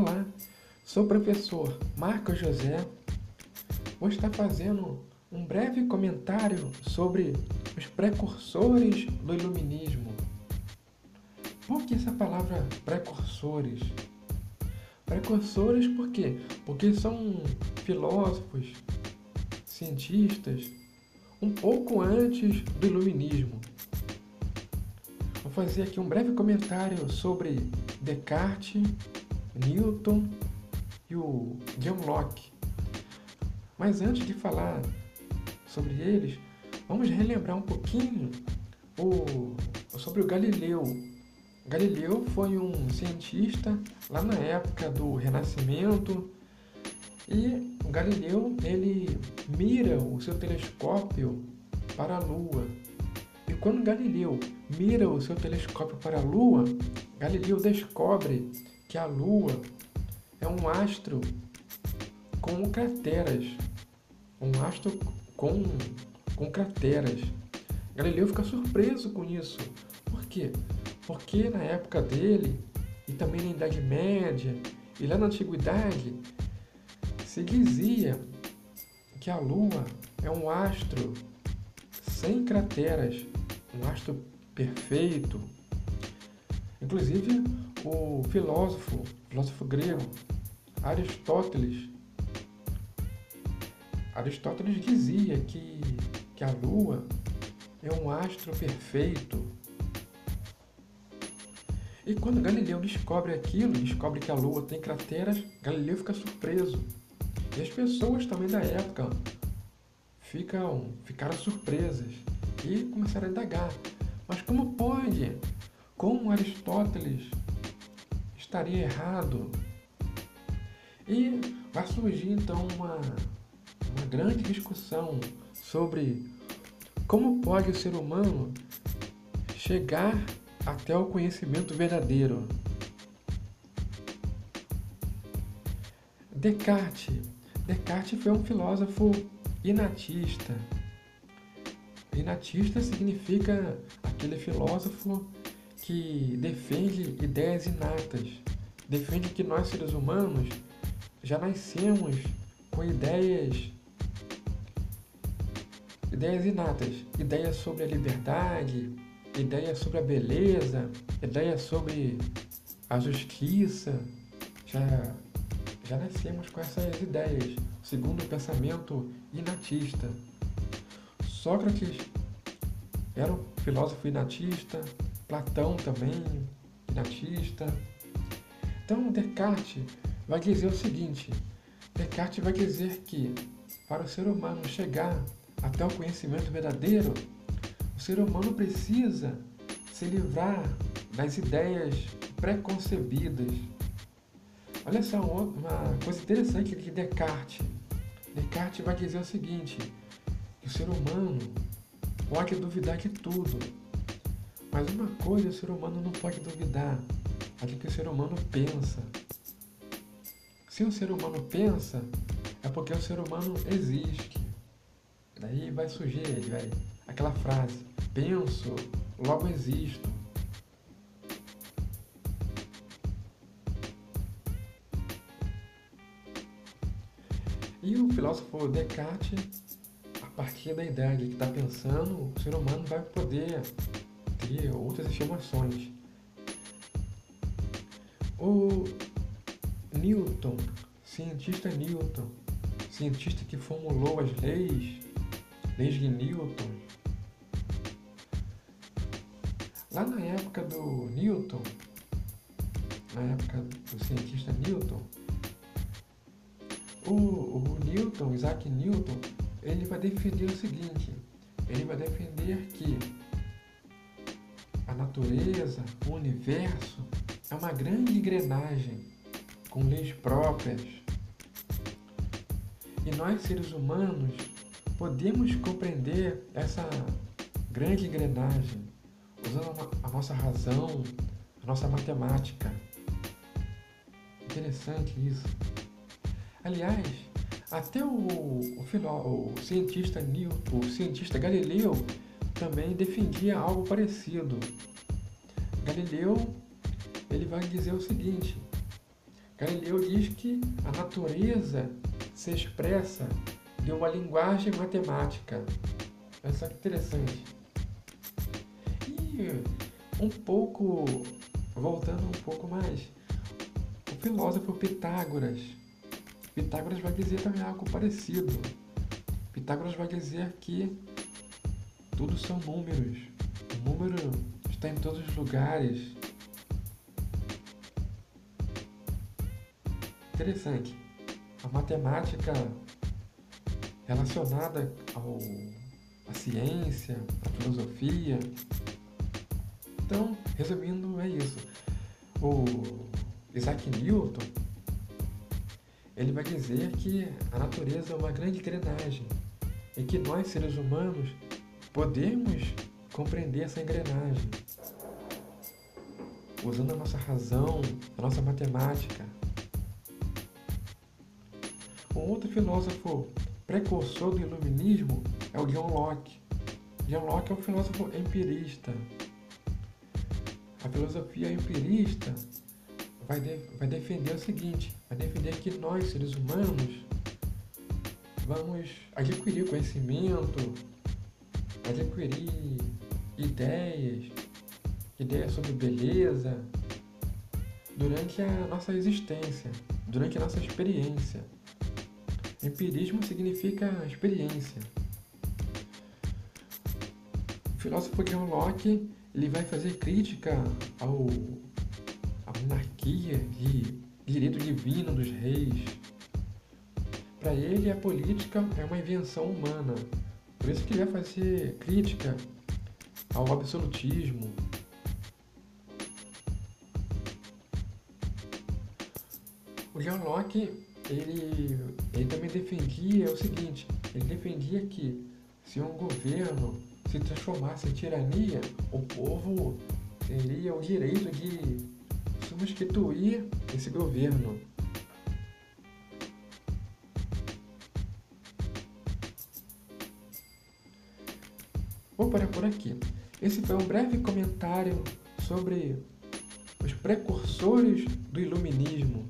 Olá, sou o professor Marcos José. Vou estar fazendo um breve comentário sobre os precursores do iluminismo. Por que essa palavra precursores? Precursores por quê? Porque são filósofos, cientistas, um pouco antes do iluminismo. Vou fazer aqui um breve comentário sobre Descartes, Newton e o John Locke. Mas antes de falar sobre eles, vamos relembrar um pouquinho o, sobre o Galileu. Galileu foi um cientista lá na época do Renascimento e o Galileu ele mira o seu telescópio para a Lua. E quando Galileu mira o seu telescópio para a Lua, Galileu descobre que a Lua é um astro com crateras, um astro com, com crateras. Galileu fica surpreso com isso. Por quê? Porque na época dele, e também na Idade Média, e lá na Antiguidade, se dizia que a Lua é um astro sem crateras, um astro perfeito. Inclusive, o filósofo, filósofo grego, Aristóteles, Aristóteles dizia que, que a Lua é um astro perfeito. E quando Galileu descobre aquilo, descobre que a Lua tem crateras, Galileu fica surpreso. E as pessoas também da época ficam, ficaram surpresas e começaram a indagar. Mas como pode? Como Aristóteles estaria errado? E vai surgir então uma, uma grande discussão sobre como pode o ser humano chegar até o conhecimento verdadeiro. Descartes. Descartes foi um filósofo inatista. Inatista significa aquele filósofo que defende ideias inatas, defende que nós seres humanos já nascemos com ideias ideias inatas, ideias sobre a liberdade, ideias sobre a beleza, ideias sobre a justiça. Já já nascemos com essas ideias, segundo o pensamento inatista. Sócrates era um filósofo inatista, Platão também inatista. Então Descartes vai dizer o seguinte: Descartes vai dizer que para o ser humano chegar até o conhecimento verdadeiro, o ser humano precisa se livrar das ideias preconcebidas. Olha só uma coisa interessante de Descartes. Descartes vai dizer o seguinte: que o ser humano pode duvidar de tudo, mas uma coisa o ser humano não pode duvidar, é de que o ser humano pensa. Se o ser humano pensa, é porque o ser humano existe. Daí vai surgir vai, aquela frase, penso, logo existo. E o filósofo Descartes, a partir da ideia de que está pensando, o ser humano vai poder outras afirmações. O Newton, cientista Newton, cientista que formulou as leis, leis de Newton. Lá na época do Newton, na época do cientista Newton, o, o Newton, Isaac Newton, ele vai defender o seguinte, ele vai defender que natureza, o universo, é uma grande engrenagem com leis próprias. E nós, seres humanos, podemos compreender essa grande engrenagem usando a nossa razão, a nossa matemática. Interessante isso. Aliás, até o, o, o cientista Newton, o cientista Galileu, também defendia algo parecido. Galileu ele vai dizer o seguinte, Galileu diz que a natureza se expressa de uma linguagem matemática. Olha só que interessante. E um pouco, voltando um pouco mais, o filósofo Pitágoras. Pitágoras vai dizer também algo parecido. Pitágoras vai dizer que tudo são números. O número está em todos os lugares. Interessante. A matemática relacionada ao, à ciência, à filosofia. Então, resumindo, é isso. O Isaac Newton ele vai dizer que a natureza é uma grande engrenagem e que nós, seres humanos, podemos compreender essa engrenagem usando a nossa razão, a nossa matemática. Um outro filósofo precursor do iluminismo é o John Locke. John Locke é um filósofo empirista. A filosofia empirista vai, de, vai defender o seguinte: vai defender que nós, seres humanos, vamos adquirir conhecimento, adquirir ideias, ideias sobre beleza, durante a nossa existência, durante a nossa experiência. Empirismo significa experiência. O filósofo John Locke ele vai fazer crítica ao monarquia de direito divino dos reis. Para ele, a política é uma invenção humana. Por isso que ele vai fazer crítica ao absolutismo. O John Locke, ele, ele também defendia o seguinte, ele defendia que se um governo se transformasse em tirania, o povo teria o direito de substituir esse governo. Vou parar por aqui. Esse foi um breve comentário sobre os precursores do iluminismo.